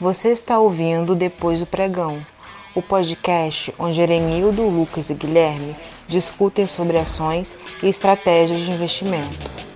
Você está ouvindo Depois do Pregão, o podcast onde Erenildo, Lucas e Guilherme discutem sobre ações e estratégias de investimento.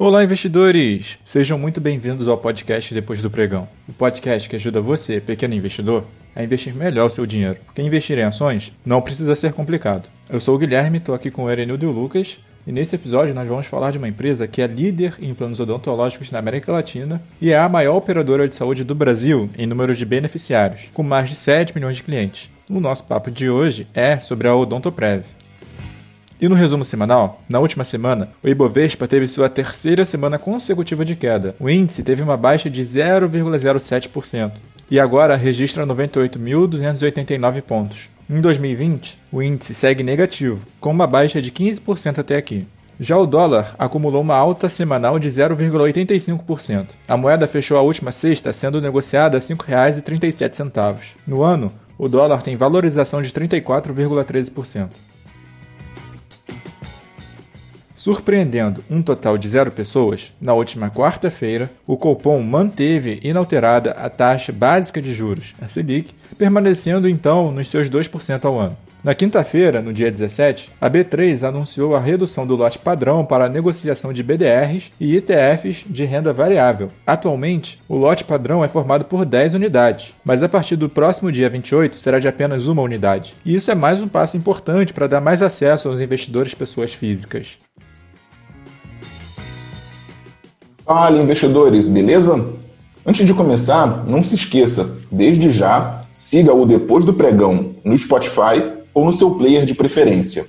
Olá, investidores! Sejam muito bem-vindos ao podcast Depois do Pregão, o podcast que ajuda você, pequeno investidor, a investir melhor o seu dinheiro. Porque investir em ações não precisa ser complicado. Eu sou o Guilherme, estou aqui com o Erenildo e o Lucas, e nesse episódio nós vamos falar de uma empresa que é líder em planos odontológicos na América Latina e é a maior operadora de saúde do Brasil em número de beneficiários, com mais de 7 milhões de clientes. O nosso papo de hoje é sobre a Odontoprev. E no resumo semanal, na última semana, o Ibovespa teve sua terceira semana consecutiva de queda. O índice teve uma baixa de 0,07% e agora registra 98.289 pontos. Em 2020, o índice segue negativo, com uma baixa de 15% até aqui. Já o dólar acumulou uma alta semanal de 0,85%. A moeda fechou a última sexta sendo negociada a R$ 5,37. No ano, o dólar tem valorização de 34,13%. Surpreendendo um total de zero pessoas, na última quarta-feira, o Copom manteve inalterada a taxa básica de juros, a Selic, permanecendo então nos seus 2% ao ano. Na quinta-feira, no dia 17, a B3 anunciou a redução do lote padrão para a negociação de BDRs e ETFs de renda variável. Atualmente, o lote padrão é formado por 10 unidades, mas a partir do próximo dia 28 será de apenas uma unidade. E isso é mais um passo importante para dar mais acesso aos investidores pessoas físicas. Fala, investidores, beleza? Antes de começar, não se esqueça, desde já, siga o Depois do Pregão no Spotify ou no seu player de preferência.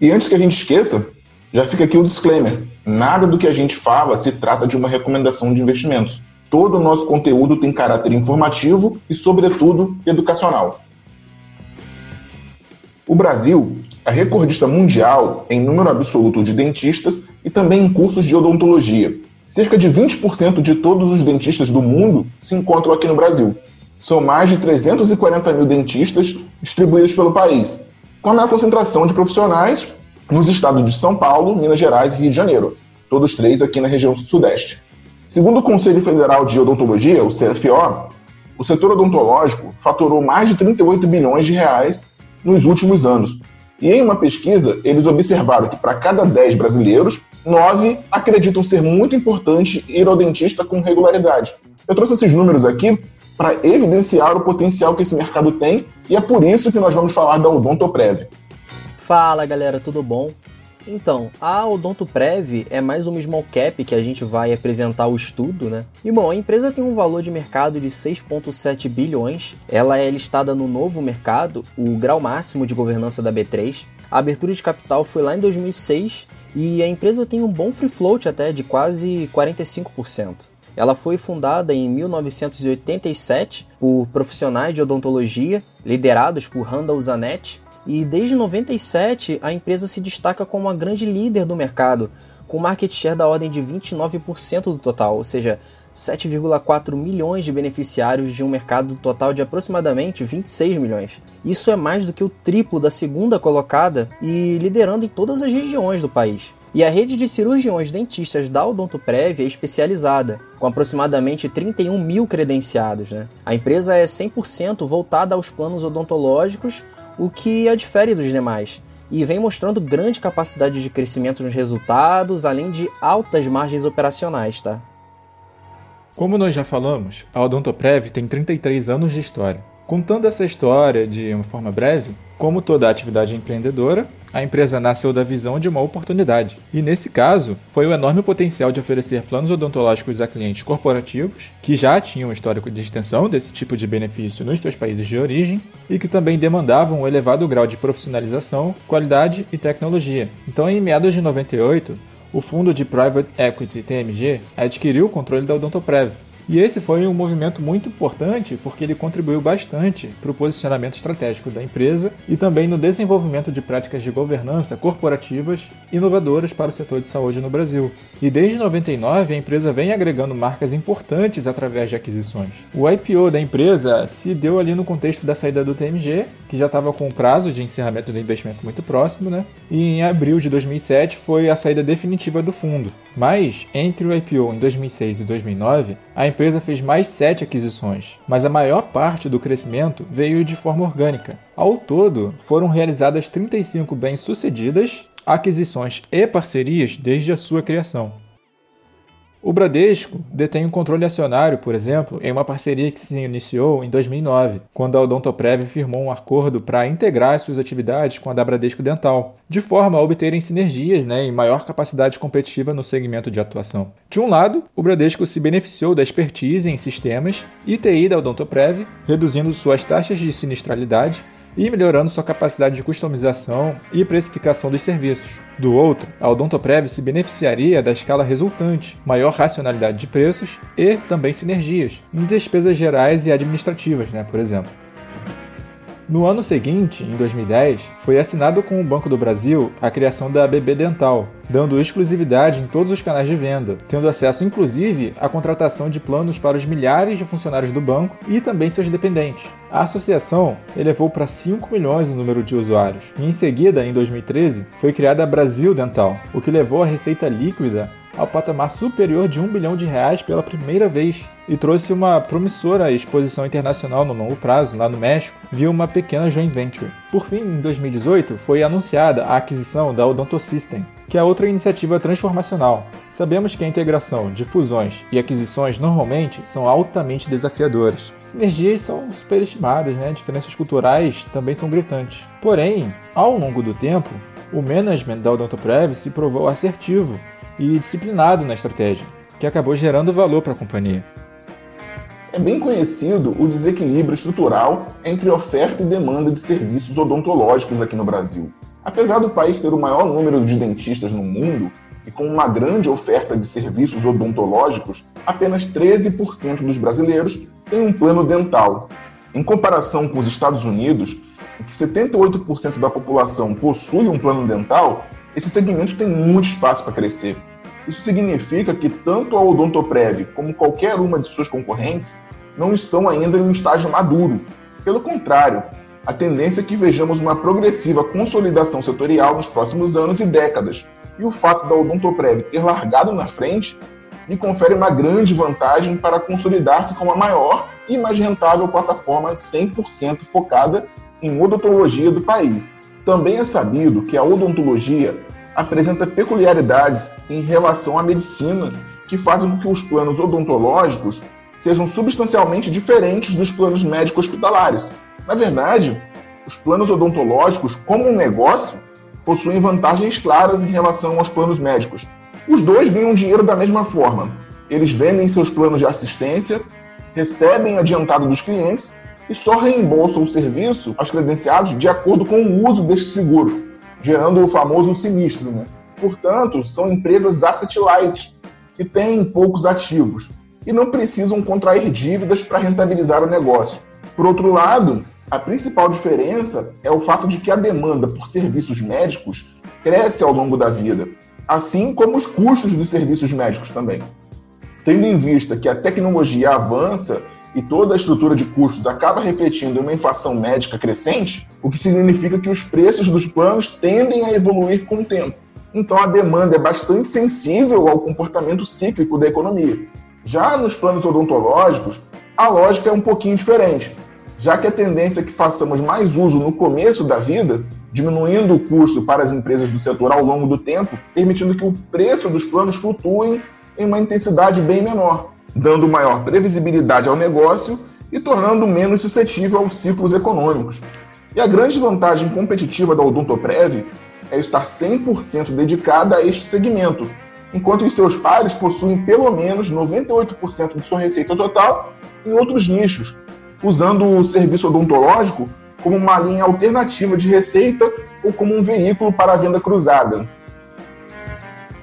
E antes que a gente esqueça, já fica aqui o disclaimer: nada do que a gente fala se trata de uma recomendação de investimentos. Todo o nosso conteúdo tem caráter informativo e, sobretudo, educacional. O Brasil é recordista mundial em número absoluto de dentistas e também em cursos de odontologia Cerca de 20% de todos os dentistas do mundo se encontram aqui no Brasil. São mais de 340 mil dentistas distribuídos pelo país, com a maior concentração de profissionais nos estados de São Paulo, Minas Gerais e Rio de Janeiro, todos três aqui na região sudeste. Segundo o Conselho Federal de Odontologia, o CFO, o setor odontológico faturou mais de 38 bilhões de reais nos últimos anos. E em uma pesquisa, eles observaram que para cada 10 brasileiros, Nove acreditam ser muito importante ir ao dentista com regularidade. Eu trouxe esses números aqui para evidenciar o potencial que esse mercado tem e é por isso que nós vamos falar da Odontoprev. Fala galera, tudo bom? Então, a Odontoprev é mais uma small cap que a gente vai apresentar o estudo, né? E bom, a empresa tem um valor de mercado de 6,7 bilhões. Ela é listada no novo mercado, o grau máximo de governança da B3. A abertura de capital foi lá em 2006 e a empresa tem um bom free float até de quase 45%. Ela foi fundada em 1987 por profissionais de odontologia, liderados por Randall Zanetti, e desde 97 a empresa se destaca como uma grande líder do mercado, com market share da ordem de 29% do total, ou seja, 7,4 milhões de beneficiários de um mercado total de aproximadamente 26 milhões. Isso é mais do que o triplo da segunda colocada e liderando em todas as regiões do país. E a rede de cirurgiões dentistas da Odontoprev é especializada, com aproximadamente 31 mil credenciados. Né? A empresa é 100% voltada aos planos odontológicos, o que a difere dos demais, e vem mostrando grande capacidade de crescimento nos resultados, além de altas margens operacionais. Tá? Como nós já falamos, a Odontoprev tem 33 anos de história. Contando essa história de uma forma breve, como toda atividade empreendedora, a empresa nasceu da visão de uma oportunidade. E nesse caso, foi o enorme potencial de oferecer planos odontológicos a clientes corporativos que já tinham histórico de extensão desse tipo de benefício nos seus países de origem e que também demandavam um elevado grau de profissionalização, qualidade e tecnologia. Então, em meados de 98, o fundo de Private Equity TMG adquiriu o controle da Odontoprev, E esse foi um movimento muito importante porque ele contribuiu bastante para o posicionamento estratégico da empresa e também no desenvolvimento de práticas de governança corporativas inovadoras para o setor de saúde no Brasil. E desde 99 a empresa vem agregando marcas importantes através de aquisições. O IPO da empresa se deu ali no contexto da saída do TMG, que já estava com o prazo de encerramento do investimento muito próximo, né? E em abril de 2007 foi a saída definitiva do fundo. Mas entre o IPO em 2006 e 2009, a empresa fez mais sete aquisições, mas a maior parte do crescimento veio de forma orgânica. Ao todo, foram realizadas 35 bem-sucedidas aquisições e parcerias desde a sua criação. O Bradesco detém um controle acionário, por exemplo, em uma parceria que se iniciou em 2009, quando a Odontoprev firmou um acordo para integrar suas atividades com a da Bradesco Dental, de forma a obterem sinergias né, e maior capacidade competitiva no segmento de atuação. De um lado, o Bradesco se beneficiou da expertise em sistemas e TI da Odontoprev, reduzindo suas taxas de sinistralidade e melhorando sua capacidade de customização e precificação dos serviços. Do outro, a Odontoprev se beneficiaria da escala resultante, maior racionalidade de preços e também sinergias em despesas gerais e administrativas, né, por exemplo. No ano seguinte, em 2010, foi assinado com o Banco do Brasil a criação da BB Dental, dando exclusividade em todos os canais de venda, tendo acesso inclusive à contratação de planos para os milhares de funcionários do banco e também seus dependentes. A associação elevou para 5 milhões o número de usuários, e em seguida, em 2013, foi criada a Brasil Dental, o que levou a receita líquida ao patamar superior de um bilhão de reais pela primeira vez e trouxe uma promissora exposição internacional no longo prazo lá no México via uma pequena joint venture. Por fim, em 2018, foi anunciada a aquisição da Odontosystem, que é outra iniciativa transformacional. Sabemos que a integração de fusões e aquisições normalmente são altamente desafiadoras. Sinergias são superestimadas, né? diferenças culturais também são gritantes. Porém, ao longo do tempo, o management da Odontoprev se provou assertivo e disciplinado na estratégia, que acabou gerando valor para a companhia. É bem conhecido o desequilíbrio estrutural entre oferta e demanda de serviços odontológicos aqui no Brasil. Apesar do país ter o maior número de dentistas no mundo e com uma grande oferta de serviços odontológicos, apenas 13% dos brasileiros têm um plano dental. Em comparação com os Estados Unidos, em que 78% da população possui um plano dental, esse segmento tem muito espaço para crescer. Isso significa que tanto a Odontoprev como qualquer uma de suas concorrentes não estão ainda em um estágio maduro. Pelo contrário, a tendência é que vejamos uma progressiva consolidação setorial nos próximos anos e décadas. E o fato da Odontoprev ter largado na frente lhe confere uma grande vantagem para consolidar-se como a maior e mais rentável plataforma 100% focada em odontologia do país. Também é sabido que a odontologia apresenta peculiaridades em relação à medicina que fazem com que os planos odontológicos sejam substancialmente diferentes dos planos médico-hospitalares. Na verdade, os planos odontológicos, como um negócio, possuem vantagens claras em relação aos planos médicos. Os dois ganham dinheiro da mesma forma. Eles vendem seus planos de assistência, recebem adiantado dos clientes e só reembolsam o serviço aos credenciados de acordo com o uso deste seguro gerando o famoso sinistro. Né? Portanto, são empresas asset light, que têm poucos ativos e não precisam contrair dívidas para rentabilizar o negócio. Por outro lado, a principal diferença é o fato de que a demanda por serviços médicos cresce ao longo da vida, assim como os custos dos serviços médicos também. Tendo em vista que a tecnologia avança e toda a estrutura de custos acaba refletindo em uma inflação médica crescente, o que significa que os preços dos planos tendem a evoluir com o tempo. Então a demanda é bastante sensível ao comportamento cíclico da economia. Já nos planos odontológicos, a lógica é um pouquinho diferente, já que a tendência é que façamos mais uso no começo da vida, diminuindo o custo para as empresas do setor ao longo do tempo, permitindo que o preço dos planos flutuem em uma intensidade bem menor dando maior previsibilidade ao negócio e tornando menos suscetível aos ciclos econômicos. E a grande vantagem competitiva da Odontoprev é estar 100% dedicada a este segmento, enquanto os seus pares possuem pelo menos 98% de sua receita total em outros nichos, usando o serviço odontológico como uma linha alternativa de receita ou como um veículo para a venda cruzada.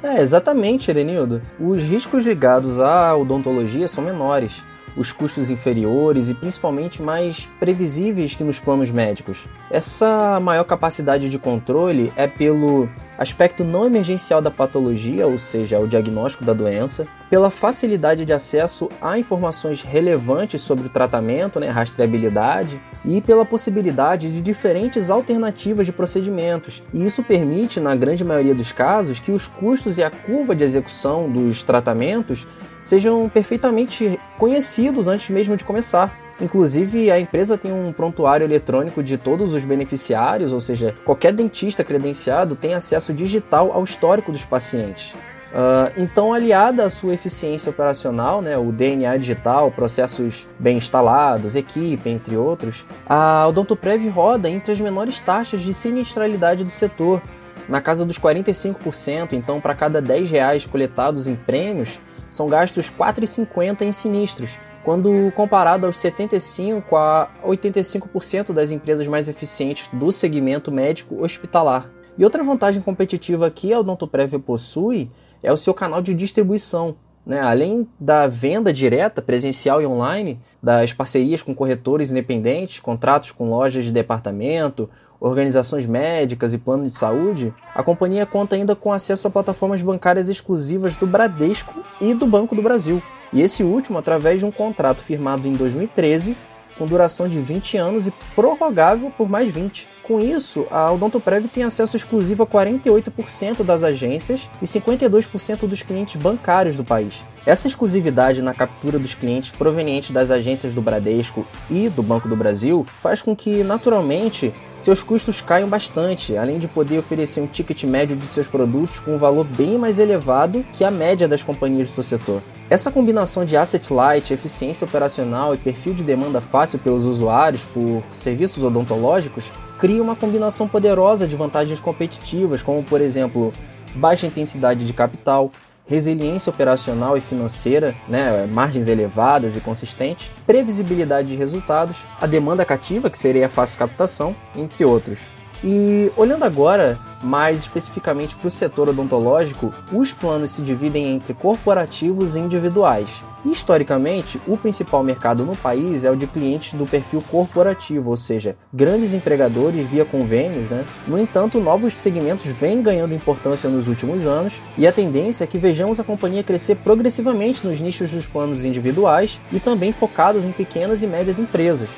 É, exatamente, Erenildo. Os riscos ligados à odontologia são menores os custos inferiores e principalmente mais previsíveis que nos planos médicos. Essa maior capacidade de controle é pelo aspecto não emergencial da patologia, ou seja, o diagnóstico da doença, pela facilidade de acesso a informações relevantes sobre o tratamento, né, rastreabilidade, e pela possibilidade de diferentes alternativas de procedimentos. E isso permite, na grande maioria dos casos, que os custos e a curva de execução dos tratamentos sejam perfeitamente conhecidos antes mesmo de começar. Inclusive, a empresa tem um prontuário eletrônico de todos os beneficiários, ou seja, qualquer dentista credenciado tem acesso digital ao histórico dos pacientes. Uh, então, aliada à sua eficiência operacional, né, o DNA digital, processos bem instalados, equipe, entre outros, a Odontoprev roda entre as menores taxas de sinistralidade do setor, na casa dos 45%. Então, para cada 10 reais coletados em prêmios, são gastos 4,50 em sinistros, quando comparado aos 75 a 85% das empresas mais eficientes do segmento médico hospitalar. E outra vantagem competitiva que a Odontoprev possui é o seu canal de distribuição. Né? Além da venda direta, presencial e online, das parcerias com corretores independentes, contratos com lojas de departamento, organizações médicas e plano de saúde, a companhia conta ainda com acesso a plataformas bancárias exclusivas do Bradesco e do Banco do Brasil. E esse último através de um contrato firmado em 2013, com duração de 20 anos e prorrogável por mais 20. Com isso, a Odontoprev tem acesso exclusivo a 48% das agências e 52% dos clientes bancários do país. Essa exclusividade na captura dos clientes provenientes das agências do Bradesco e do Banco do Brasil faz com que, naturalmente, seus custos caiam bastante, além de poder oferecer um ticket médio de seus produtos com um valor bem mais elevado que a média das companhias do seu setor. Essa combinação de asset light, eficiência operacional e perfil de demanda fácil pelos usuários por serviços odontológicos cria uma combinação poderosa de vantagens competitivas, como por exemplo, baixa intensidade de capital, resiliência operacional e financeira, né, margens elevadas e consistentes, previsibilidade de resultados, a demanda cativa, que seria a fácil captação, entre outros. E olhando agora mais especificamente para o setor odontológico, os planos se dividem entre corporativos e individuais. Historicamente, o principal mercado no país é o de clientes do perfil corporativo, ou seja, grandes empregadores via convênios. Né? No entanto, novos segmentos vêm ganhando importância nos últimos anos e a tendência é que vejamos a companhia crescer progressivamente nos nichos dos planos individuais e também focados em pequenas e médias empresas.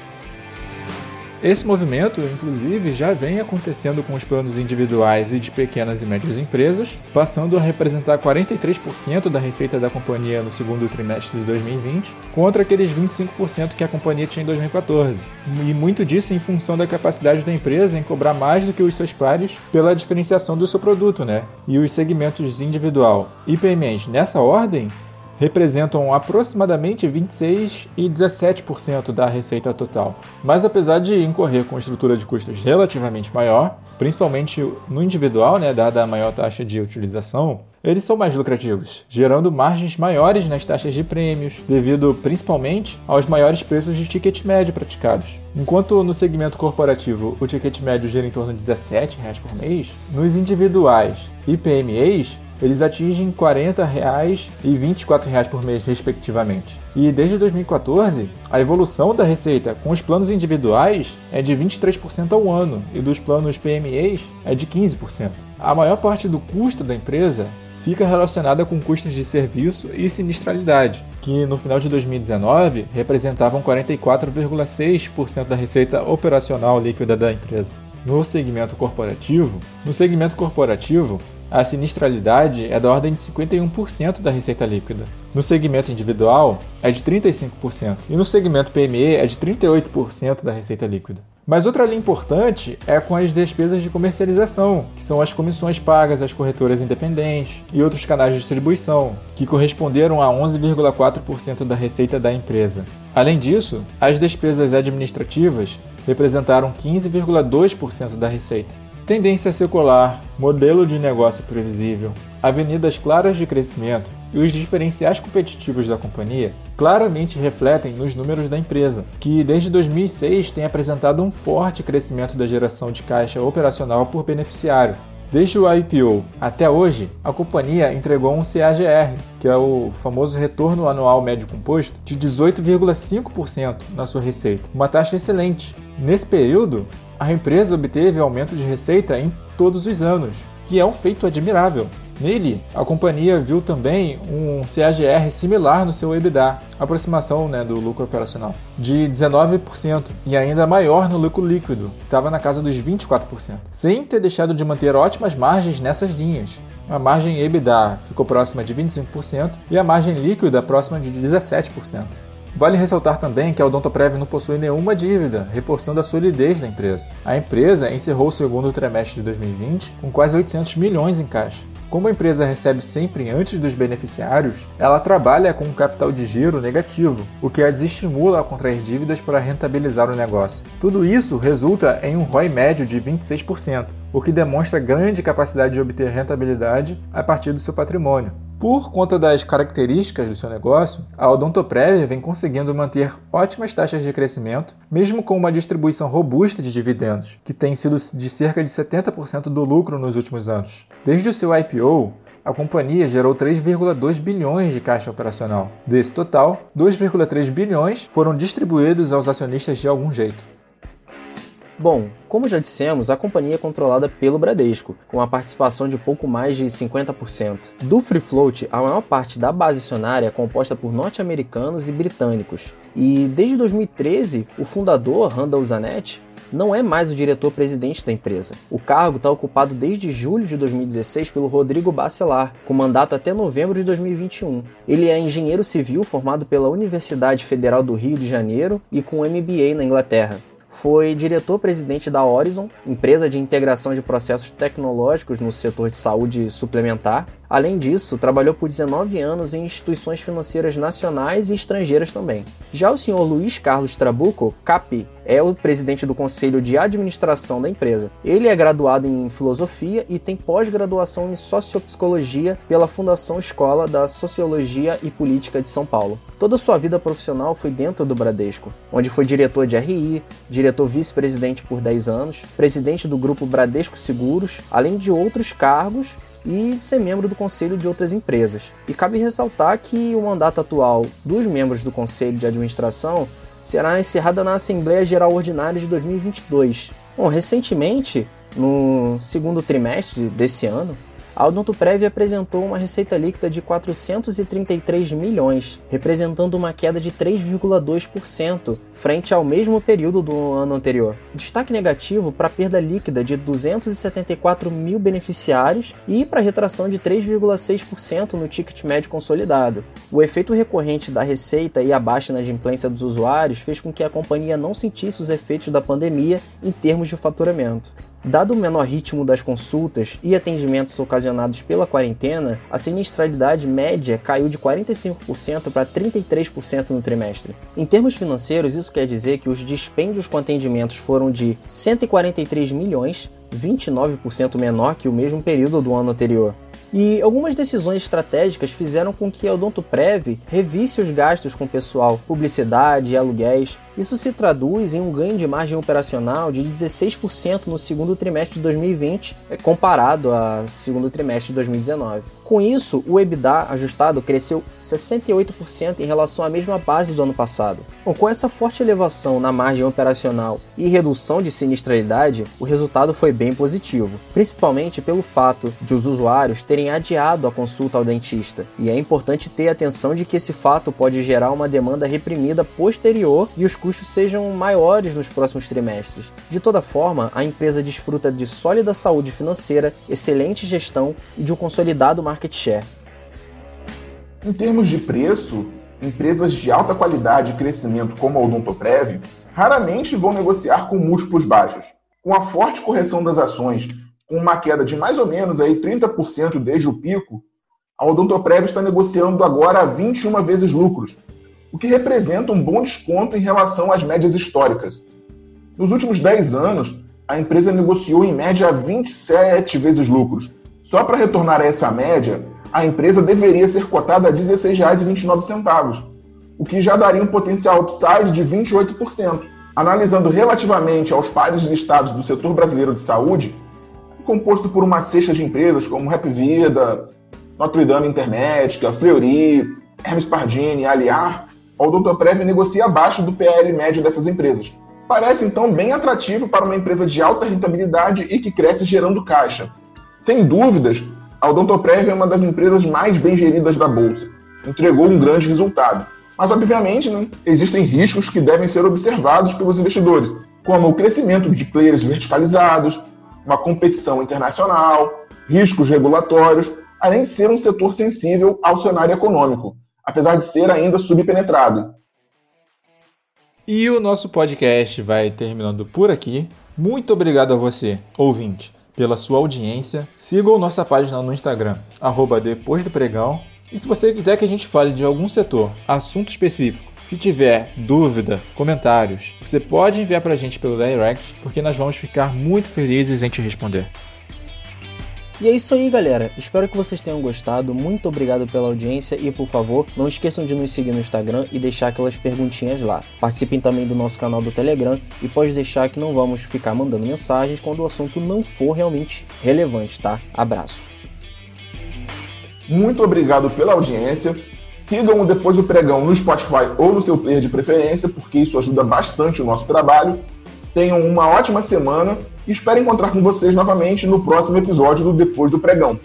Esse movimento, inclusive, já vem acontecendo com os planos individuais e de pequenas e médias empresas, passando a representar 43% da receita da companhia no segundo trimestre de 2020, contra aqueles 25% que a companhia tinha em 2014. E muito disso em função da capacidade da empresa em cobrar mais do que os seus pares pela diferenciação do seu produto, né? E os segmentos individual e PMEs nessa ordem representam aproximadamente 26 e 17% da receita total. Mas apesar de incorrer com estrutura de custos relativamente maior, principalmente no individual, né, dada a maior taxa de utilização, eles são mais lucrativos, gerando margens maiores nas taxas de prêmios, devido principalmente aos maiores preços de ticket médio praticados. Enquanto no segmento corporativo o ticket médio gira em torno de 17 reais por mês, nos individuais e PMEs eles atingem 40 reais e 24 reais por mês, respectivamente. E desde 2014, a evolução da receita com os planos individuais é de 23% ao ano e dos planos PMEs é de 15%. A maior parte do custo da empresa fica relacionada com custos de serviço e sinistralidade, que no final de 2019 representavam 44,6% da receita operacional líquida da empresa. No segmento corporativo, no segmento corporativo, a sinistralidade é da ordem de 51% da receita líquida. No segmento individual, é de 35%, e no segmento PME é de 38% da receita líquida. Mas outra linha importante é com as despesas de comercialização, que são as comissões pagas às corretoras independentes e outros canais de distribuição, que corresponderam a 11,4% da receita da empresa. Além disso, as despesas administrativas representaram 15,2% da receita. Tendência secular, modelo de negócio previsível, avenidas claras de crescimento e os diferenciais competitivos da companhia claramente refletem nos números da empresa, que desde 2006 tem apresentado um forte crescimento da geração de caixa operacional por beneficiário. Desde o IPO até hoje, a companhia entregou um CAGR, que é o famoso retorno anual médio composto, de 18,5% na sua receita, uma taxa excelente. Nesse período, a empresa obteve aumento de receita em todos os anos, que é um feito admirável. Nele, a companhia viu também um CAGR similar no seu EBITDA, aproximação né, do lucro operacional, de 19% e ainda maior no lucro líquido, que estava na casa dos 24%, sem ter deixado de manter ótimas margens nessas linhas. A margem EBITDA ficou próxima de 25% e a margem líquida próxima de 17%. Vale ressaltar também que a Odontoprev não possui nenhuma dívida, reforçando a solidez da empresa. A empresa encerrou o segundo trimestre de 2020 com quase 800 milhões em caixa. Como a empresa recebe sempre antes dos beneficiários, ela trabalha com um capital de giro negativo, o que a desestimula a contrair dívidas para rentabilizar o negócio. Tudo isso resulta em um ROI médio de 26%, o que demonstra grande capacidade de obter rentabilidade a partir do seu patrimônio. Por conta das características do seu negócio, a Odontoprev vem conseguindo manter ótimas taxas de crescimento, mesmo com uma distribuição robusta de dividendos, que tem sido de cerca de 70% do lucro nos últimos anos. Desde o seu IPO, a companhia gerou 3,2 bilhões de caixa operacional. Desse total, 2,3 bilhões foram distribuídos aos acionistas de algum jeito. Bom, como já dissemos, a companhia é controlada pelo Bradesco, com a participação de pouco mais de 50%. Do Free Float, a maior parte da base acionária é composta por norte-americanos e britânicos. E desde 2013, o fundador, Randall Zanetti, não é mais o diretor-presidente da empresa. O cargo está ocupado desde julho de 2016 pelo Rodrigo Bacelar, com mandato até novembro de 2021. Ele é engenheiro civil formado pela Universidade Federal do Rio de Janeiro e com MBA na Inglaterra foi diretor-presidente da Horizon, empresa de integração de processos tecnológicos no setor de saúde suplementar, Além disso, trabalhou por 19 anos em instituições financeiras nacionais e estrangeiras também. Já o senhor Luiz Carlos Trabuco, CAPI, é o presidente do conselho de administração da empresa. Ele é graduado em filosofia e tem pós-graduação em sociopsicologia pela Fundação Escola da Sociologia e Política de São Paulo. Toda sua vida profissional foi dentro do Bradesco, onde foi diretor de RI, diretor vice-presidente por 10 anos, presidente do grupo Bradesco Seguros, além de outros cargos e ser membro do conselho de outras empresas. E cabe ressaltar que o mandato atual dos membros do conselho de administração será encerrado na Assembleia Geral Ordinária de 2022. Bom, recentemente, no segundo trimestre desse ano, a Odontoprev apresentou uma receita líquida de 433 milhões, representando uma queda de 3,2% frente ao mesmo período do ano anterior. Destaque negativo para a perda líquida de 274 mil beneficiários e para a retração de 3,6% no ticket médio consolidado. O efeito recorrente da receita e a baixa na inadimplência dos usuários fez com que a companhia não sentisse os efeitos da pandemia em termos de faturamento. Dado o menor ritmo das consultas e atendimentos ocasionados pela quarentena, a sinistralidade média caiu de 45% para 33% no trimestre. Em termos financeiros, isso quer dizer que os dispêndios com atendimentos foram de 143 milhões, 29% menor que o mesmo período do ano anterior. E algumas decisões estratégicas fizeram com que a Odontoprev revisse os gastos com pessoal, publicidade e aluguéis. Isso se traduz em um ganho de margem operacional de 16% no segundo trimestre de 2020, comparado ao segundo trimestre de 2019. Com isso, o EBITDA ajustado cresceu 68% em relação à mesma base do ano passado. Bom, com essa forte elevação na margem operacional e redução de sinistralidade, o resultado foi bem positivo, principalmente pelo fato de os usuários terem adiado a consulta ao dentista. E é importante ter atenção de que esse fato pode gerar uma demanda reprimida posterior e os custos sejam maiores nos próximos trimestres. De toda forma, a empresa desfruta de sólida saúde financeira, excelente gestão e de um consolidado marketing market share. Em termos de preço, empresas de alta qualidade e crescimento como a Odontoprev raramente vão negociar com múltiplos baixos. Com a forte correção das ações, com uma queda de mais ou menos aí 30% desde o pico, a Odontoprev está negociando agora a 21 vezes lucros, o que representa um bom desconto em relação às médias históricas. Nos últimos 10 anos, a empresa negociou em média 27 vezes lucros, só para retornar a essa média, a empresa deveria ser cotada a R$ 16,29, o que já daria um potencial upside de 28%. Analisando relativamente aos pares listados do setor brasileiro de saúde, composto por uma cesta de empresas como Rap Vida, Notre Dame Intermédica, Fleury, Hermes Pardini, Aliar, a Odontoprev negocia abaixo do PL médio dessas empresas. Parece então bem atrativo para uma empresa de alta rentabilidade e que cresce gerando caixa. Sem dúvidas, a Odontoprev é uma das empresas mais bem geridas da bolsa. Entregou um grande resultado. Mas, obviamente, né, existem riscos que devem ser observados pelos investidores, como o crescimento de players verticalizados, uma competição internacional, riscos regulatórios, além de ser um setor sensível ao cenário econômico, apesar de ser ainda subpenetrado. E o nosso podcast vai terminando por aqui. Muito obrigado a você, ouvinte, pela sua audiência. Sigam nossa página no Instagram, arroba depois do pregão. E se você quiser que a gente fale de algum setor, assunto específico, se tiver dúvida, comentários, você pode enviar para a gente pelo direct, porque nós vamos ficar muito felizes em te responder. E é isso aí, galera. Espero que vocês tenham gostado. Muito obrigado pela audiência e, por favor, não esqueçam de nos seguir no Instagram e deixar aquelas perguntinhas lá. Participem também do nosso canal do Telegram e pode deixar que não vamos ficar mandando mensagens quando o assunto não for realmente relevante, tá? Abraço. Muito obrigado pela audiência. Sigam o Depois do Pregão no Spotify ou no seu player de preferência, porque isso ajuda bastante o nosso trabalho. Tenham uma ótima semana e espero encontrar com vocês novamente no próximo episódio do Depois do Pregão.